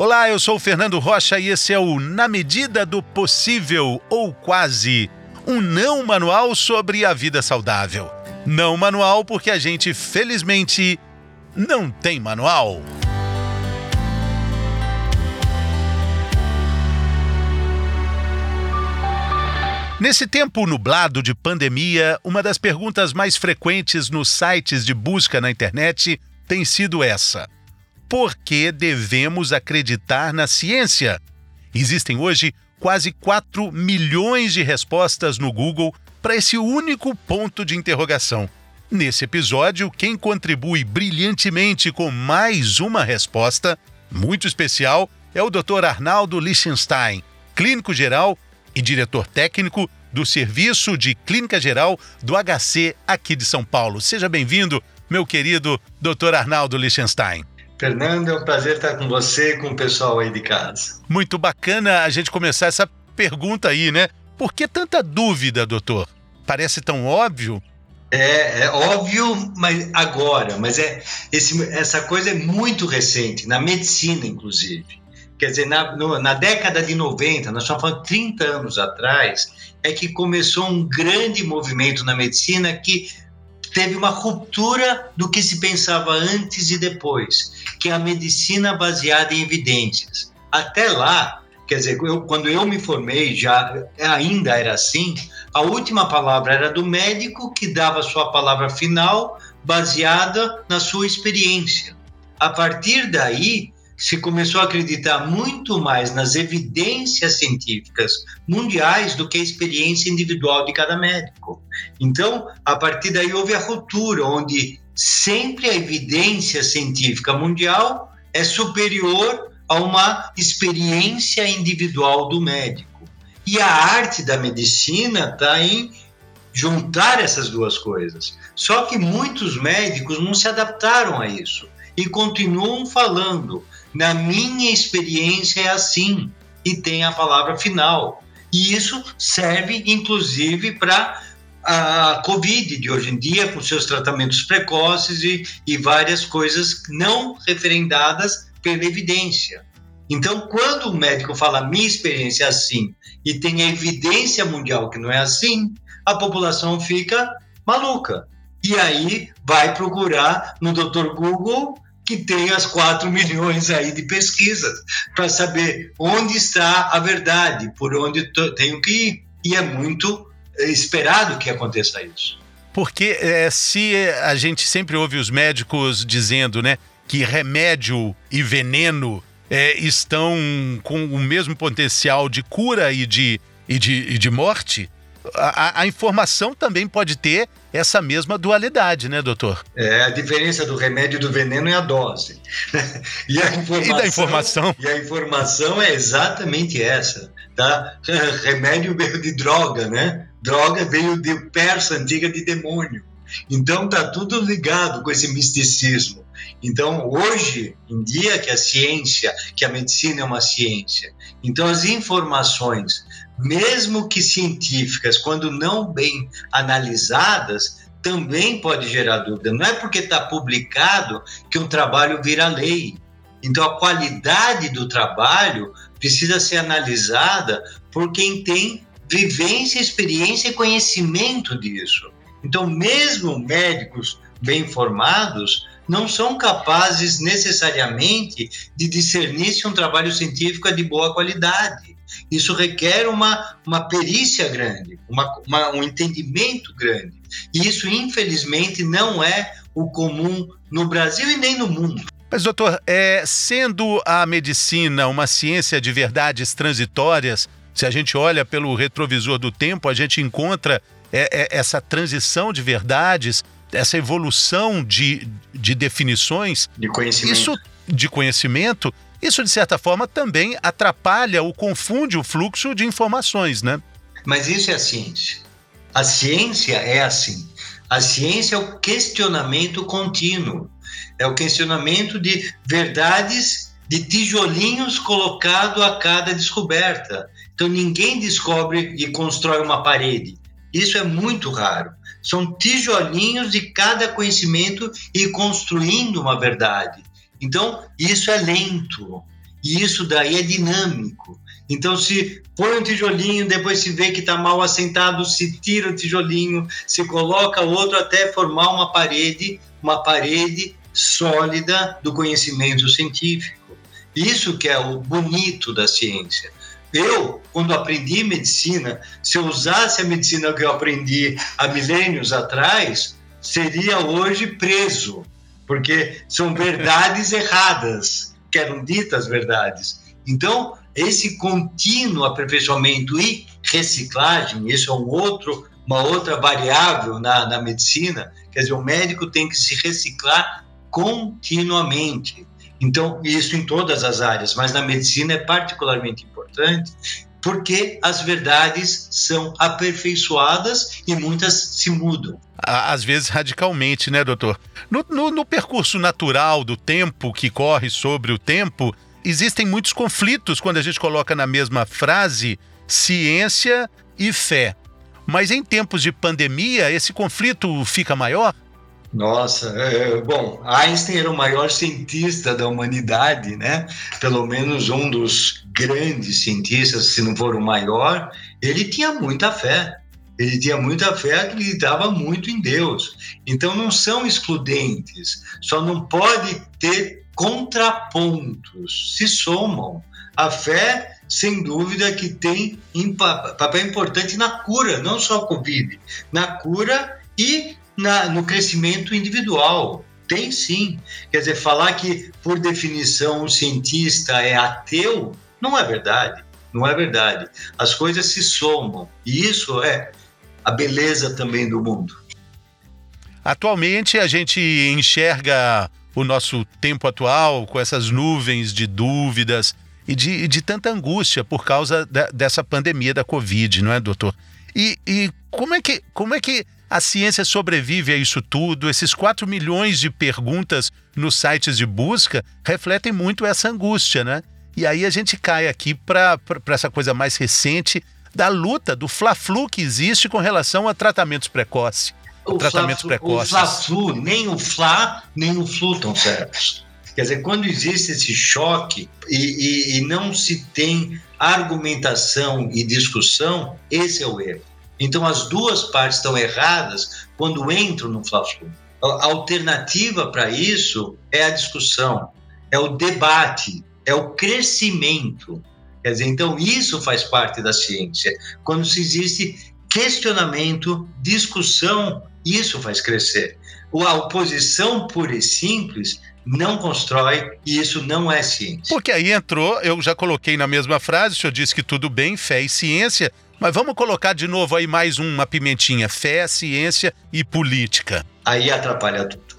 Olá, eu sou o Fernando Rocha e esse é o Na Medida do Possível ou Quase um não manual sobre a vida saudável. Não manual porque a gente, felizmente, não tem manual. Nesse tempo nublado de pandemia, uma das perguntas mais frequentes nos sites de busca na internet tem sido essa: por que devemos acreditar na ciência? Existem hoje quase 4 milhões de respostas no Google para esse único ponto de interrogação. Nesse episódio, quem contribui brilhantemente com mais uma resposta, muito especial, é o Dr. Arnaldo Lichtenstein, clínico geral e diretor técnico do Serviço de Clínica Geral do HC aqui de São Paulo. Seja bem-vindo, meu querido Dr. Arnaldo Lichtenstein. Fernando, é um prazer estar com você e com o pessoal aí de casa. Muito bacana a gente começar essa pergunta aí, né? Por que tanta dúvida, doutor? Parece tão óbvio. É, é óbvio, mas agora, mas é esse, essa coisa é muito recente, na medicina, inclusive. Quer dizer, na, no, na década de 90, nós estamos falando 30 anos atrás, é que começou um grande movimento na medicina que teve uma ruptura do que se pensava antes e depois, que é a medicina baseada em evidências. Até lá, quer dizer, eu, quando eu me formei, já ainda era assim, a última palavra era do médico que dava sua palavra final baseada na sua experiência. A partir daí, se começou a acreditar muito mais nas evidências científicas mundiais do que a experiência individual de cada médico. Então, a partir daí houve a ruptura, onde sempre a evidência científica mundial é superior a uma experiência individual do médico. E a arte da medicina está em juntar essas duas coisas. Só que muitos médicos não se adaptaram a isso e continuam falando na minha experiência é assim e tem a palavra final. E isso serve inclusive para a Covid de hoje em dia, com seus tratamentos precoces e, e várias coisas não referendadas pela evidência. Então, quando o médico fala minha experiência é assim e tem a evidência mundial que não é assim, a população fica maluca. E aí vai procurar no Dr. Google que tem as 4 milhões aí de pesquisas para saber onde está a verdade, por onde tenho que ir. E é muito é, esperado que aconteça isso. Porque é, se a gente sempre ouve os médicos dizendo né, que remédio e veneno é, estão com o mesmo potencial de cura e de, e de, e de morte, a, a, informação também pode ter essa mesma dualidade, né, doutor? É, a diferença do remédio e do veneno é a dose. e, a informação, e da informação? E a informação é exatamente essa, tá? Remédio veio de droga, né? Droga veio de persa antiga de demônio. Então tá tudo ligado com esse misticismo. Então hoje em dia que a ciência, que a medicina é uma ciência, então as informações mesmo que científicas, quando não bem analisadas, também pode gerar dúvida. Não é porque está publicado que um trabalho vira lei. Então, a qualidade do trabalho precisa ser analisada por quem tem vivência, experiência e conhecimento disso. Então, mesmo médicos bem formados não são capazes necessariamente de discernir se um trabalho científico é de boa qualidade. Isso requer uma, uma perícia grande, uma, uma, um entendimento grande. E isso, infelizmente, não é o comum no Brasil e nem no mundo. Mas, doutor, é, sendo a medicina uma ciência de verdades transitórias, se a gente olha pelo retrovisor do tempo, a gente encontra é, é, essa transição de verdades, essa evolução de, de definições. De conhecimento. Isso, de conhecimento, isso, de certa forma, também atrapalha ou confunde o fluxo de informações, né? Mas isso é a ciência. A ciência é assim. A ciência é o questionamento contínuo. É o questionamento de verdades de tijolinhos colocado a cada descoberta. Então ninguém descobre e constrói uma parede. Isso é muito raro. São tijolinhos de cada conhecimento e construindo uma verdade. Então, isso é lento. E isso daí é dinâmico. Então, se põe um tijolinho, depois se vê que está mal assentado, se tira o tijolinho, se coloca outro até formar uma parede, uma parede sólida do conhecimento científico. Isso que é o bonito da ciência. Eu, quando aprendi medicina, se eu usasse a medicina que eu aprendi há milênios atrás, seria hoje preso, porque são verdades erradas, que eram ditas verdades. Então, esse contínuo aperfeiçoamento e reciclagem, isso é um outro, uma outra variável na, na medicina, quer dizer, o médico tem que se reciclar continuamente. Então, isso em todas as áreas, mas na medicina é particularmente importante, porque as verdades são aperfeiçoadas e muitas se mudam. Às vezes radicalmente, né, doutor? No, no, no percurso natural do tempo que corre sobre o tempo, existem muitos conflitos quando a gente coloca na mesma frase ciência e fé. Mas em tempos de pandemia, esse conflito fica maior? Nossa, é, bom, Einstein era o maior cientista da humanidade, né? Pelo menos um dos grandes cientistas, se não for o maior. Ele tinha muita fé. Ele tinha muita fé, acreditava muito em Deus. Então não são excludentes. Só não pode ter contrapontos. Se somam. A fé, sem dúvida, que tem papel importante na cura, não só a Covid, na cura e na, no crescimento individual. Tem sim. Quer dizer, falar que, por definição, um cientista é ateu, não é verdade. Não é verdade. As coisas se somam. E isso é a beleza também do mundo. Atualmente, a gente enxerga o nosso tempo atual com essas nuvens de dúvidas e de, de tanta angústia por causa da, dessa pandemia da Covid, não é, doutor? E, e como, é que, como é que a ciência sobrevive a isso tudo. Esses 4 milhões de perguntas nos sites de busca refletem muito essa angústia, né? E aí a gente cai aqui para essa coisa mais recente da luta, do fla-flu que existe com relação a tratamentos precoces. O tratamentos fla, precoces. O fla-flu, nem o fla, nem o flu estão certos. Quer dizer, quando existe esse choque e, e, e não se tem argumentação e discussão, esse é o erro. Então as duas partes estão erradas quando entram no Fla-Flu. A alternativa para isso é a discussão, é o debate, é o crescimento. Quer dizer, então isso faz parte da ciência. Quando se existe questionamento, discussão, isso faz crescer. A oposição pura e simples não constrói e isso não é ciência. Porque aí entrou, eu já coloquei na mesma frase, o senhor disse que tudo bem, fé e ciência, mas vamos colocar de novo aí mais uma pimentinha: fé, ciência e política. Aí atrapalha tudo.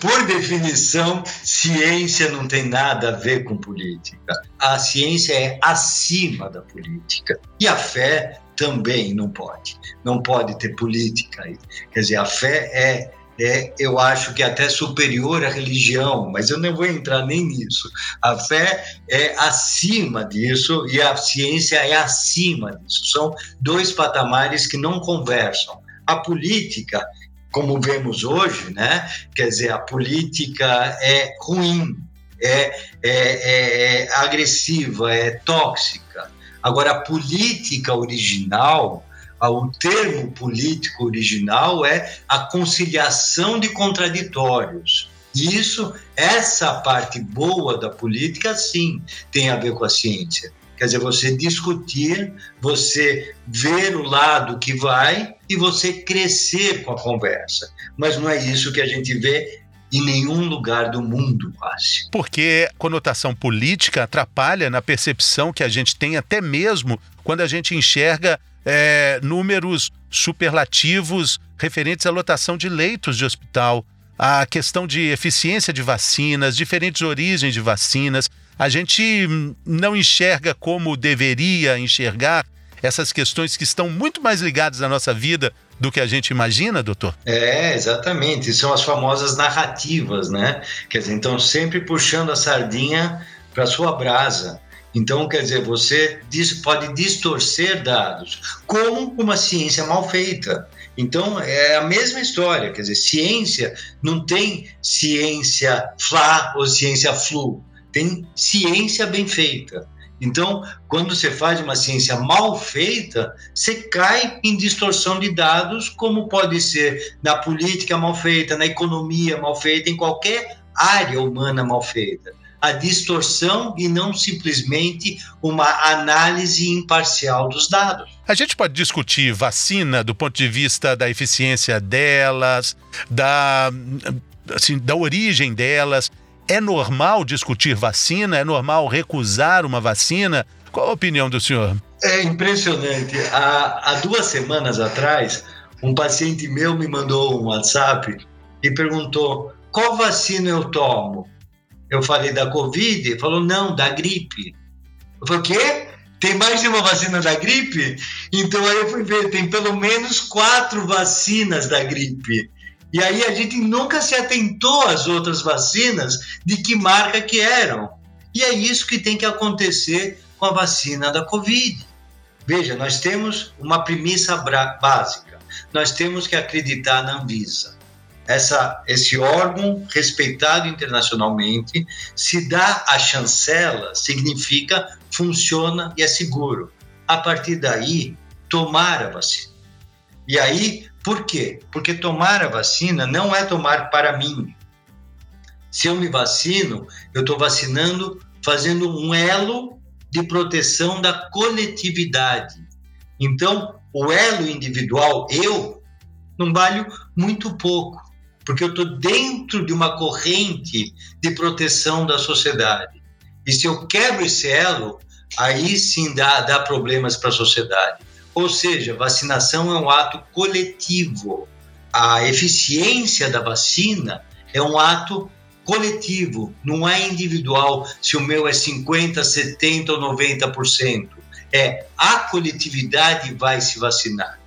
Por definição, ciência não tem nada a ver com política. A ciência é acima da política. E a fé também não pode. Não pode ter política aí. Quer dizer, a fé é é, eu acho que é até superior à religião, mas eu não vou entrar nem nisso. A fé é acima disso e a ciência é acima disso. São dois patamares que não conversam. A política, como vemos hoje, né? Quer dizer, a política é ruim, é, é, é, é agressiva, é tóxica. Agora, a política original o termo político original é a conciliação de contraditórios. Isso, essa parte boa da política, sim, tem a ver com a ciência. Quer dizer, você discutir, você ver o lado que vai e você crescer com a conversa. Mas não é isso que a gente vê em nenhum lugar do mundo, quase. Porque conotação política atrapalha na percepção que a gente tem, até mesmo quando a gente enxerga é, números superlativos referentes à lotação de leitos de hospital, a questão de eficiência de vacinas, diferentes origens de vacinas. A gente não enxerga como deveria enxergar essas questões que estão muito mais ligadas à nossa vida do que a gente imagina, doutor? É, exatamente. São as famosas narrativas, né? Quer dizer, então sempre puxando a sardinha para sua brasa. Então, quer dizer, você pode distorcer dados com uma ciência mal feita. Então é a mesma história, quer dizer, ciência não tem ciência flá ou ciência flu, tem ciência bem feita. Então, quando você faz uma ciência mal feita, você cai em distorção de dados, como pode ser na política mal feita, na economia mal feita, em qualquer área humana mal feita. A distorção e não simplesmente uma análise imparcial dos dados. A gente pode discutir vacina do ponto de vista da eficiência delas, da, assim, da origem delas. É normal discutir vacina? É normal recusar uma vacina? Qual a opinião do senhor? É impressionante. Há, há duas semanas atrás, um paciente meu me mandou um WhatsApp e perguntou qual vacina eu tomo. Eu falei da Covid, ele falou não, da gripe. Eu falei o quê? Tem mais de uma vacina da gripe? Então aí eu fui ver, tem pelo menos quatro vacinas da gripe. E aí a gente nunca se atentou às outras vacinas de que marca que eram. E é isso que tem que acontecer com a vacina da Covid. Veja, nós temos uma premissa básica. Nós temos que acreditar na Anvisa. Essa, esse órgão respeitado internacionalmente, se dá a chancela, significa funciona e é seguro. A partir daí, tomar a vacina. E aí, por quê? Porque tomar a vacina não é tomar para mim. Se eu me vacino, eu estou vacinando, fazendo um elo de proteção da coletividade. Então, o elo individual, eu, não vale muito pouco, porque eu estou dentro de uma corrente de proteção da sociedade. E se eu quebro esse elo, aí sim dá, dá problemas para a sociedade. Ou seja, vacinação é um ato coletivo. A eficiência da vacina é um ato coletivo, não é individual se o meu é 50, 70 ou 90%. É a coletividade vai se vacinar.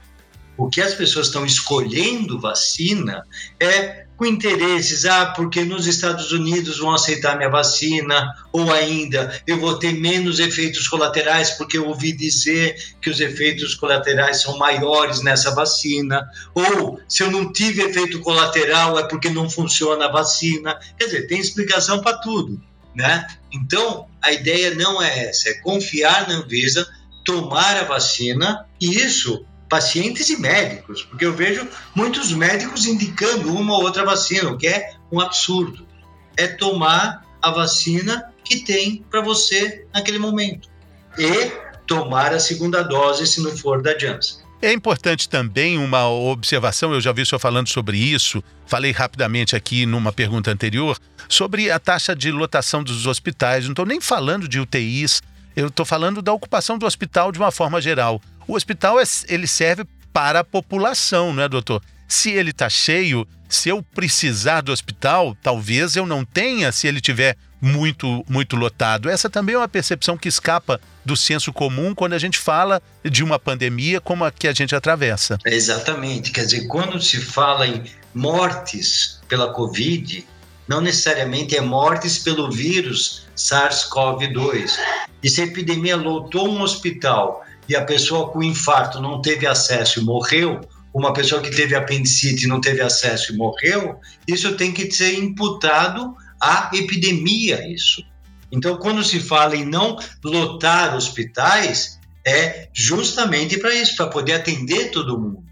O que as pessoas estão escolhendo vacina é com interesses, ah, porque nos Estados Unidos vão aceitar minha vacina, ou ainda eu vou ter menos efeitos colaterais porque eu ouvi dizer que os efeitos colaterais são maiores nessa vacina, ou se eu não tive efeito colateral é porque não funciona a vacina. Quer dizer, tem explicação para tudo, né? Então, a ideia não é essa, é confiar na Anvisa, tomar a vacina, e isso pacientes e médicos, porque eu vejo muitos médicos indicando uma ou outra vacina, o que é um absurdo. É tomar a vacina que tem para você naquele momento e tomar a segunda dose se não for da Janssen. É importante também uma observação, eu já vi o senhor falando sobre isso, falei rapidamente aqui numa pergunta anterior, sobre a taxa de lotação dos hospitais. Não estou nem falando de UTIs, eu estou falando da ocupação do hospital de uma forma geral. O hospital é, ele serve para a população, não é, doutor? Se ele está cheio, se eu precisar do hospital, talvez eu não tenha se ele tiver muito, muito lotado. Essa também é uma percepção que escapa do senso comum quando a gente fala de uma pandemia como a que a gente atravessa. Exatamente. Quer dizer, quando se fala em mortes pela Covid, não necessariamente é mortes pelo vírus SARS-CoV-2. E se a epidemia lotou um hospital e a pessoa com infarto não teve acesso e morreu, uma pessoa que teve apendicite e não teve acesso e morreu, isso tem que ser imputado à epidemia, isso. Então, quando se fala em não lotar hospitais, é justamente para isso, para poder atender todo mundo.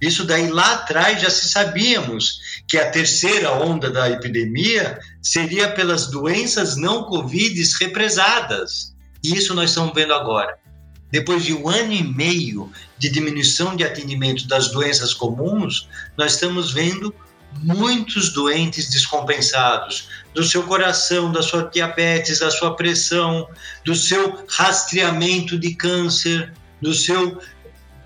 Isso daí lá atrás já se sabíamos que a terceira onda da epidemia seria pelas doenças não Covid represadas. E isso nós estamos vendo agora depois de um ano e meio de diminuição de atendimento das doenças comuns, nós estamos vendo muitos doentes descompensados do seu coração, da sua diabetes, da sua pressão, do seu rastreamento de câncer, do seu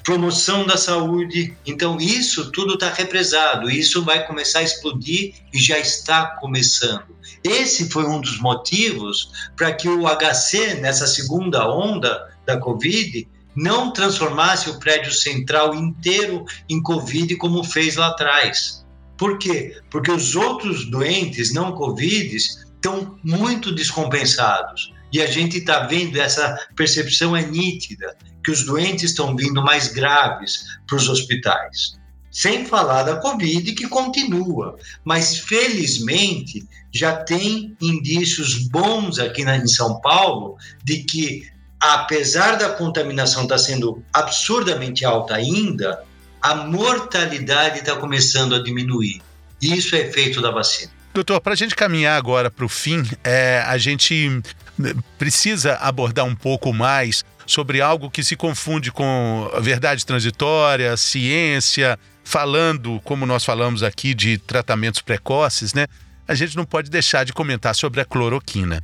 promoção da saúde. Então isso tudo está represado, isso vai começar a explodir e já está começando. Esse foi um dos motivos para que o HC nessa segunda onda da Covid não transformasse o prédio central inteiro em Covid como fez lá atrás. Por quê? Porque os outros doentes não Covid estão muito descompensados. E a gente está vendo, essa percepção é nítida, que os doentes estão vindo mais graves para os hospitais. Sem falar da Covid, que continua. Mas, felizmente, já tem indícios bons aqui na, em São Paulo de que, apesar da contaminação estar tá sendo absurdamente alta ainda, a mortalidade está começando a diminuir. Isso é efeito da vacina. Doutor, para a gente caminhar agora para o fim, é, a gente precisa abordar um pouco mais sobre algo que se confunde com verdade transitória, ciência, falando, como nós falamos aqui, de tratamentos precoces, né? A gente não pode deixar de comentar sobre a cloroquina.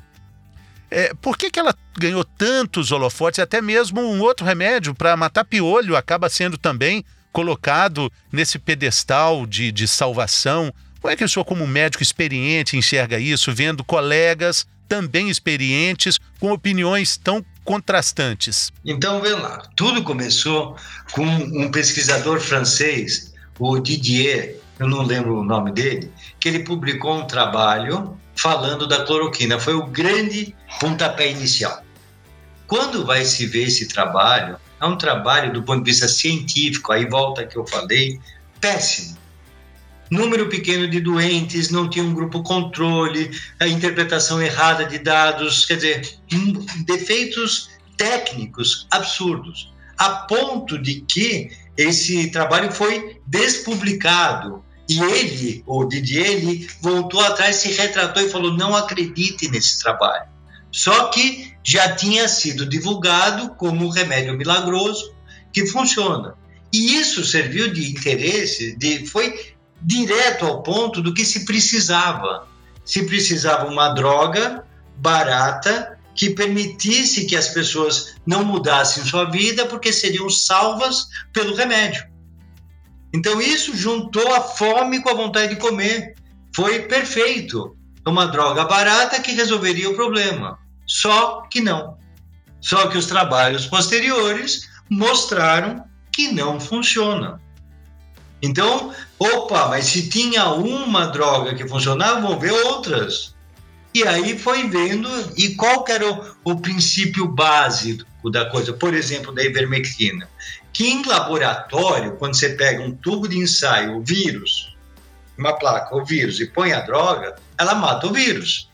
É, por que, que ela ganhou tantos holofotes? Até mesmo um outro remédio para matar piolho acaba sendo também colocado nesse pedestal de, de salvação. Como é que o senhor, como médico experiente, enxerga isso, vendo colegas também experientes com opiniões tão contrastantes? Então, vê lá, tudo começou com um pesquisador francês, o Didier, eu não lembro o nome dele, que ele publicou um trabalho falando da cloroquina. Foi o grande pontapé inicial. Quando vai se ver esse trabalho, é um trabalho do ponto de vista científico, aí volta que eu falei, péssimo. Número pequeno de doentes, não tinha um grupo controle, a interpretação errada de dados, quer dizer, defeitos técnicos absurdos, a ponto de que esse trabalho foi despublicado. E ele, o Didier, ele voltou atrás, se retratou e falou: não acredite nesse trabalho. Só que já tinha sido divulgado como um remédio milagroso que funciona. E isso serviu de interesse, de, foi direto ao ponto do que se precisava. Se precisava uma droga barata que permitisse que as pessoas não mudassem sua vida porque seriam salvas pelo remédio. Então isso juntou a fome com a vontade de comer. Foi perfeito. Uma droga barata que resolveria o problema. Só que não. Só que os trabalhos posteriores mostraram que não funciona. Então, opa, mas se tinha uma droga que funcionava, vamos ver outras. E aí foi vendo, e qual era o, o princípio básico da coisa? Por exemplo, da ivermectina. Que em laboratório, quando você pega um tubo de ensaio, o vírus, uma placa, o vírus, e põe a droga, ela mata o vírus.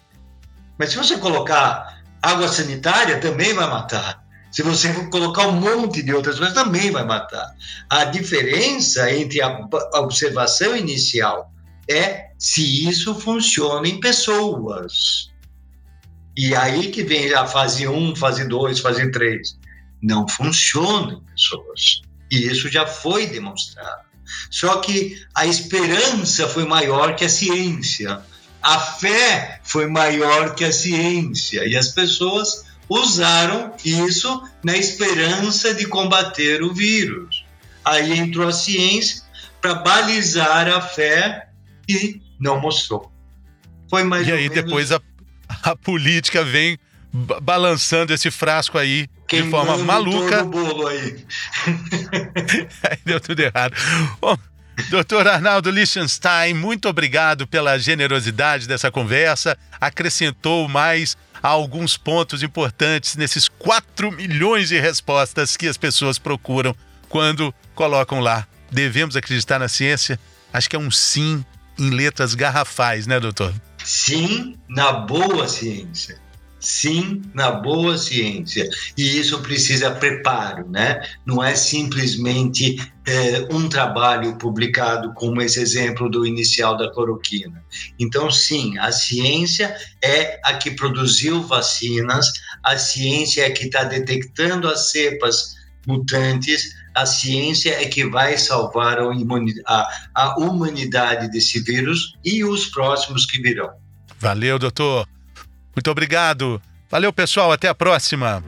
Mas se você colocar Água sanitária também vai matar. Se você colocar um monte de outras coisas, também vai matar. A diferença entre a observação inicial é se isso funciona em pessoas. E aí que vem a fase 1, fase 2, fase 3. Não funciona em pessoas. E isso já foi demonstrado. Só que a esperança foi maior que a ciência a fé foi maior que a ciência e as pessoas usaram isso na esperança de combater o vírus. Aí entrou a ciência para balizar a fé e não mostrou. Foi mais e aí menos... depois a, a política vem balançando esse frasco aí de forma maluca. Bolo aí. aí deu tudo errado. Bom, Doutor Arnaldo Lichtenstein, muito obrigado pela generosidade dessa conversa. Acrescentou mais alguns pontos importantes nesses 4 milhões de respostas que as pessoas procuram quando colocam lá. Devemos acreditar na ciência? Acho que é um sim em letras garrafais, né, doutor? Sim, na boa ciência sim na boa ciência. E isso precisa preparo, né? Não é simplesmente é, um trabalho publicado como esse exemplo do inicial da cloroquina. Então, sim, a ciência é a que produziu vacinas, a ciência é que está detectando as cepas mutantes, a ciência é que vai salvar a, humanidade desse vírus e os próximos que virão. Valeu, doutor. Muito obrigado. Valeu, pessoal. Até a próxima.